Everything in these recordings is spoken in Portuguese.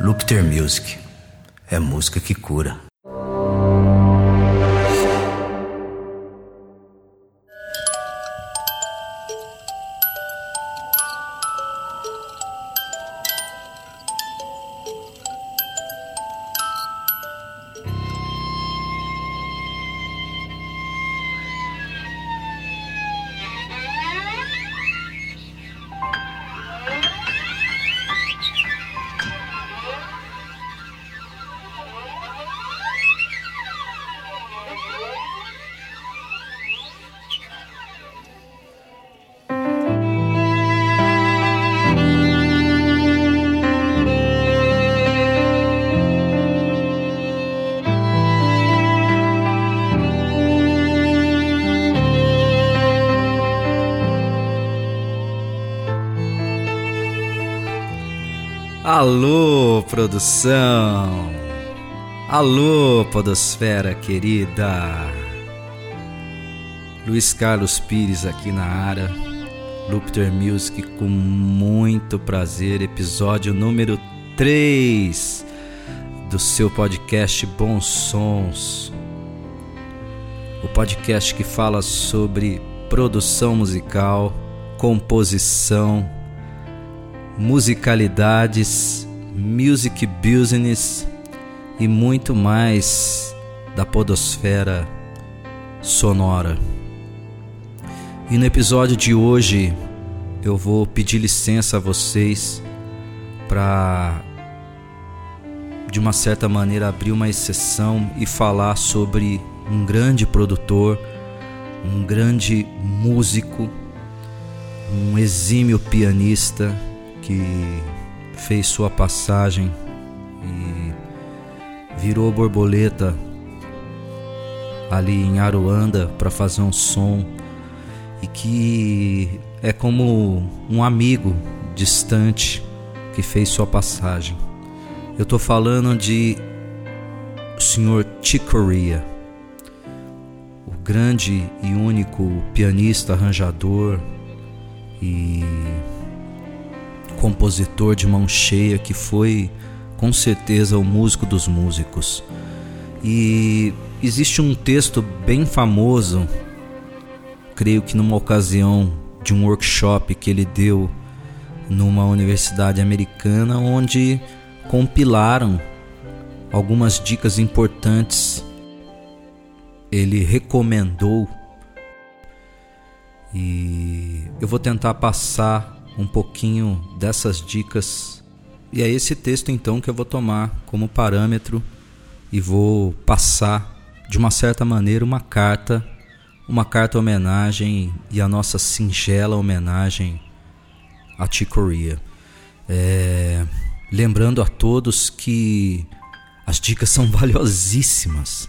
Lupter Music. É música que cura. Alô, produção! Alô, Podosfera querida! Luiz Carlos Pires aqui na área, Lupter Music com muito prazer, episódio número 3 do seu podcast Bons Sons. O podcast que fala sobre produção musical, composição, musicalidades, music business e muito mais da podosfera sonora. E no episódio de hoje eu vou pedir licença a vocês para de uma certa maneira abrir uma exceção e falar sobre um grande produtor, um grande músico, um exímio pianista que fez sua passagem e virou borboleta ali em Aruanda para fazer um som e que é como um amigo distante que fez sua passagem. Eu estou falando de o Sr. Chicoria, o grande e único pianista, arranjador e compositor de mão cheia que foi com certeza o músico dos músicos. E existe um texto bem famoso, creio que numa ocasião de um workshop que ele deu numa universidade americana, onde compilaram algumas dicas importantes. Ele recomendou e eu vou tentar passar um pouquinho dessas dicas. E é esse texto então que eu vou tomar como parâmetro e vou passar de uma certa maneira uma carta, uma carta homenagem e a nossa singela homenagem a Chicoria. É, lembrando a todos que as dicas são valiosíssimas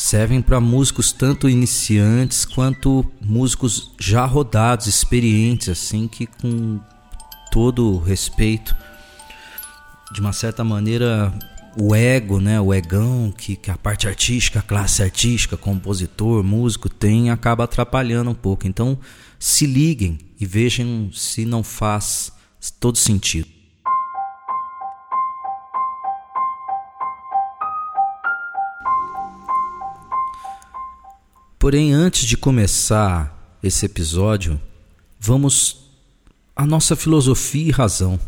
servem para músicos tanto iniciantes quanto músicos já rodados, experientes, assim que com todo respeito, de uma certa maneira, o ego, né, o egão que, que a parte artística, a classe artística, compositor, músico tem, acaba atrapalhando um pouco. Então, se liguem e vejam se não faz todo sentido. Porém, antes de começar esse episódio, vamos à nossa filosofia e razão.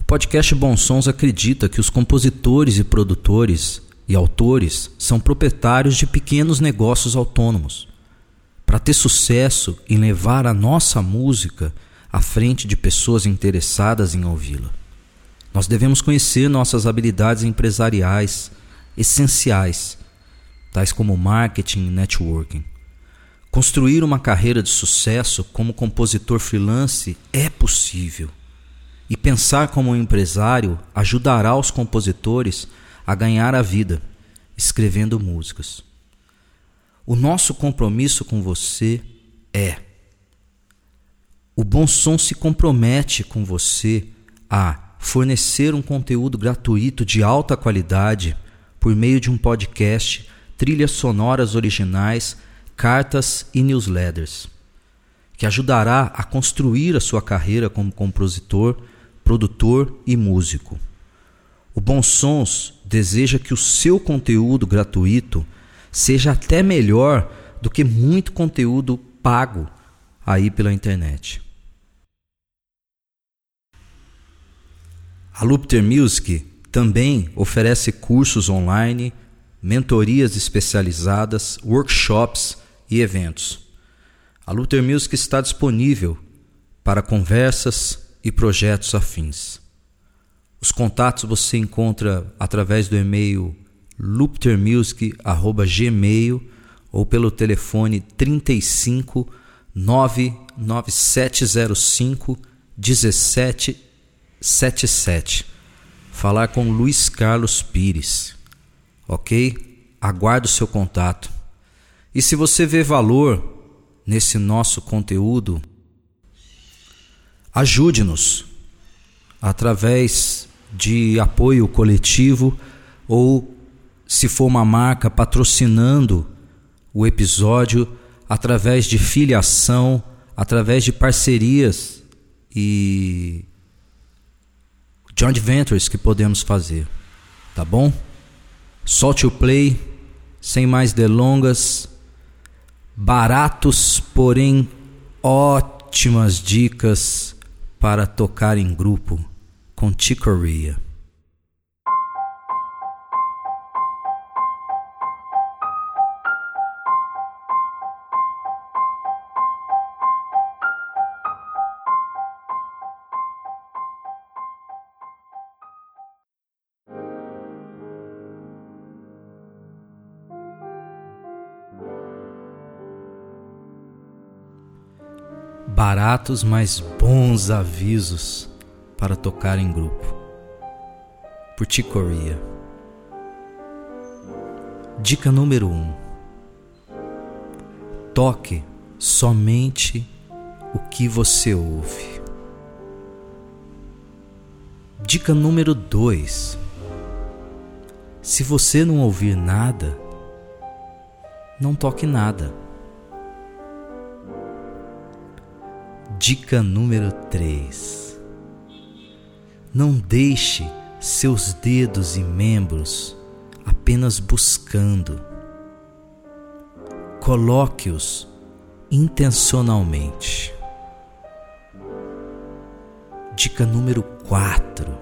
O podcast Bons Sons acredita que os compositores e produtores e autores são proprietários de pequenos negócios autônomos. Para ter sucesso em levar a nossa música à frente de pessoas interessadas em ouvi-la, nós devemos conhecer nossas habilidades empresariais essenciais tais como marketing e networking. Construir uma carreira de sucesso como compositor freelance é possível. E pensar como um empresário ajudará os compositores a ganhar a vida escrevendo músicas. O nosso compromisso com você é: o Bom Som se compromete com você a fornecer um conteúdo gratuito de alta qualidade por meio de um podcast trilhas sonoras originais, cartas e newsletters, que ajudará a construir a sua carreira como compositor, produtor e músico. O Bons Sons deseja que o seu conteúdo gratuito seja até melhor do que muito conteúdo pago aí pela internet. A Lupter Music também oferece cursos online, mentorias especializadas, workshops e eventos. A Luther Music está disponível para conversas e projetos afins. Os contatos você encontra através do e-mail luptermusic@gmail ou pelo telefone 35 99705 1777. Falar com Luiz Carlos Pires. OK? Aguardo o seu contato. E se você vê valor nesse nosso conteúdo, ajude-nos através de apoio coletivo ou se for uma marca patrocinando o episódio através de filiação, através de parcerias e joint ventures que podemos fazer, tá bom? Solte o play, sem mais delongas, baratos, porém ótimas dicas para tocar em grupo com Chicoria. Baratos, mas bons avisos para tocar em grupo. Por Ticoria. Dica número 1: um, Toque somente o que você ouve. Dica número 2: Se você não ouvir nada, não toque nada. Dica número 3: Não deixe seus dedos e membros apenas buscando. Coloque-os intencionalmente. Dica número 4: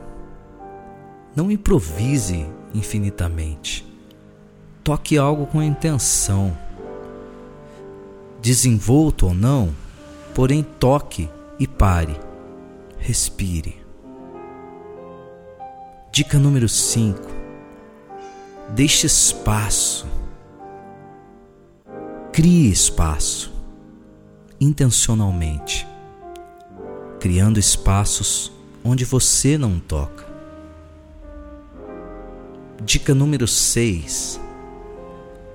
Não improvise infinitamente. Toque algo com intenção. Desenvolto ou não, Porém, toque e pare. Respire. Dica número 5. Deixe espaço. Crie espaço. Intencionalmente. Criando espaços onde você não toca. Dica número 6.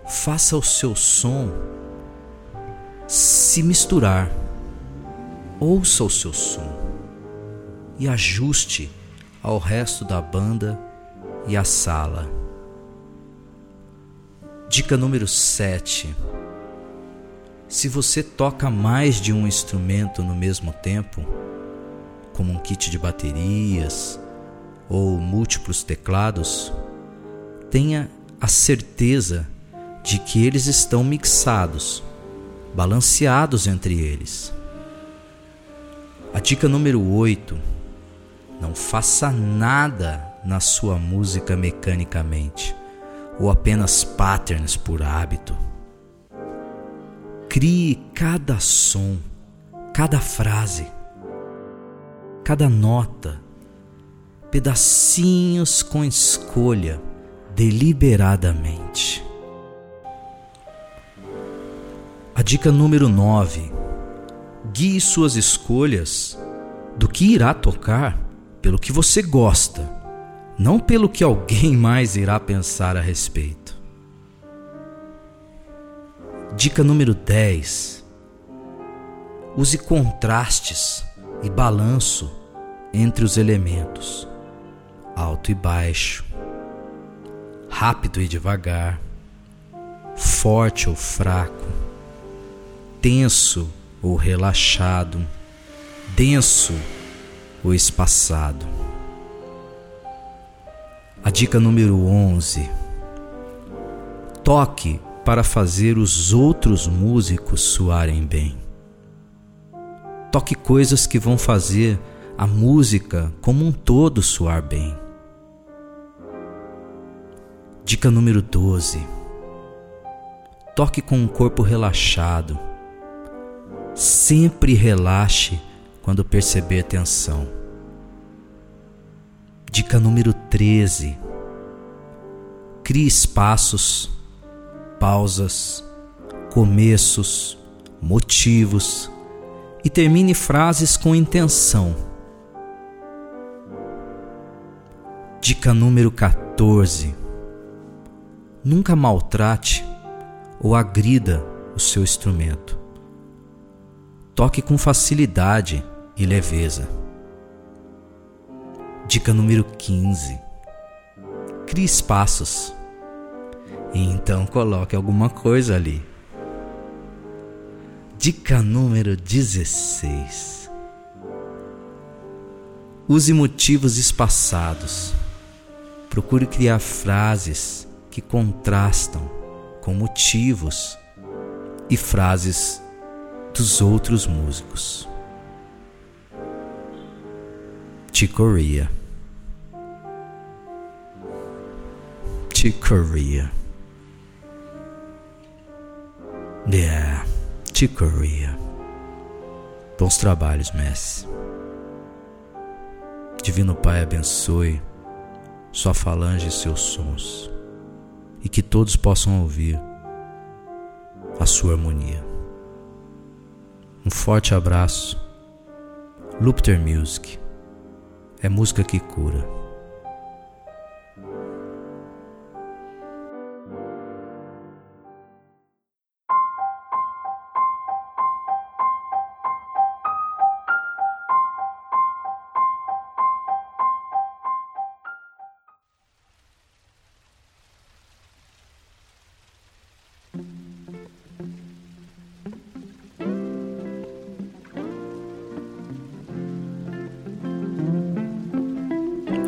Faça o seu som se misturar ouça o seu som e ajuste ao resto da banda e a sala. Dica número 7. Se você toca mais de um instrumento no mesmo tempo, como um kit de baterias ou múltiplos teclados, tenha a certeza de que eles estão mixados, balanceados entre eles. A dica número 8: não faça nada na sua música mecanicamente ou apenas patterns por hábito. Crie cada som, cada frase, cada nota, pedacinhos com escolha, deliberadamente. A dica número 9 guie suas escolhas do que irá tocar pelo que você gosta, não pelo que alguém mais irá pensar a respeito. Dica número 10. Use contrastes e balanço entre os elementos, alto e baixo, rápido e devagar, forte ou fraco, tenso ou relaxado, denso ou espaçado. dica número 11. Toque para fazer os outros músicos soarem bem. Toque coisas que vão fazer a música como um todo soar bem. Dica número 12. Toque com o corpo relaxado. Sempre relaxe quando perceber tensão. Dica número 13. Crie espaços, pausas, começos, motivos e termine frases com intenção. Dica número 14. Nunca maltrate ou agrida o seu instrumento. Toque com facilidade e leveza. Dica número 15. Crie espaços. E então coloque alguma coisa ali. Dica número 16. Use motivos espaçados. Procure criar frases que contrastam com motivos e frases dos outros músicos. Chicoria. Chicoria. Yeah, Chicoria. Bons trabalhos, Messi. Divino Pai abençoe sua falange e seus sons, e que todos possam ouvir a sua harmonia. Um forte abraço. Lupter Music é música que cura.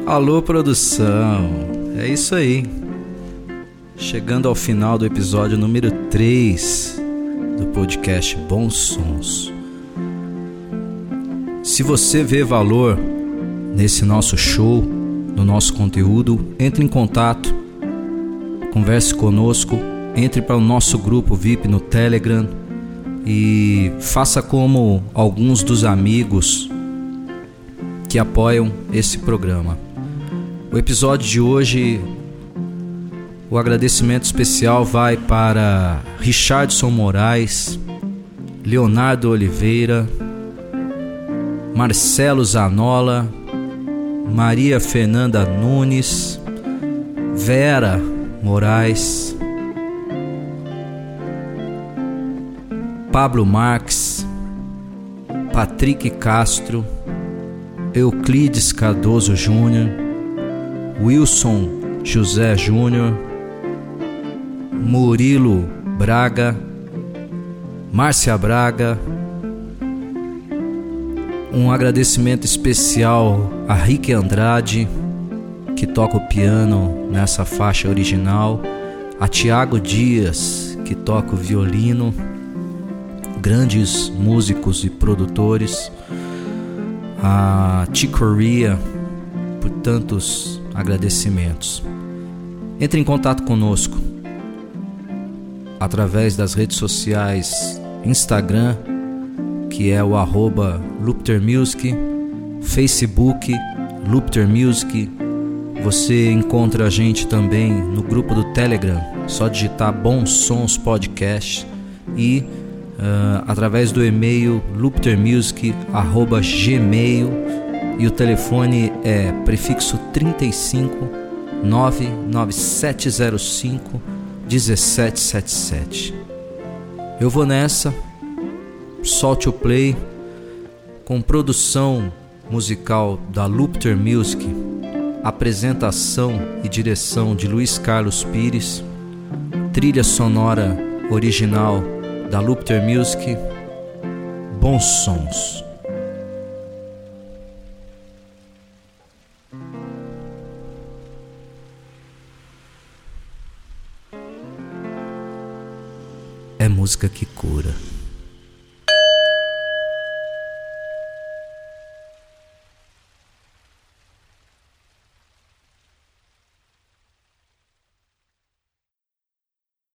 Alô, produção! É isso aí. Chegando ao final do episódio número 3 do podcast Bons Sons. Se você vê valor nesse nosso show, no nosso conteúdo, entre em contato, converse conosco, entre para o nosso grupo VIP no Telegram e faça como alguns dos amigos que apoiam esse programa. O episódio de hoje, o agradecimento especial vai para Richardson Moraes, Leonardo Oliveira, Marcelo Zanola, Maria Fernanda Nunes, Vera Moraes, Pablo Marques, Patrick Castro, Euclides Cardoso Júnior, Wilson José Júnior, Murilo Braga, Márcia Braga. Um agradecimento especial a Rick Andrade, que toca o piano nessa faixa original, a Tiago Dias, que toca o violino, grandes músicos e produtores, a Chicoria, por tantos agradecimentos. Entre em contato conosco através das redes sociais Instagram, que é o arroba Music, Facebook Lupter Music. Você encontra a gente também no grupo do Telegram, só digitar Bons Sons Podcast e uh, através do e-mail luptermusic@gmail e o telefone é prefixo 35 99705 1777. Eu vou nessa, solte o play com produção musical da Lupter Music, apresentação e direção de Luiz Carlos Pires, trilha sonora original da Lupter Music, bons sons. É música que cura.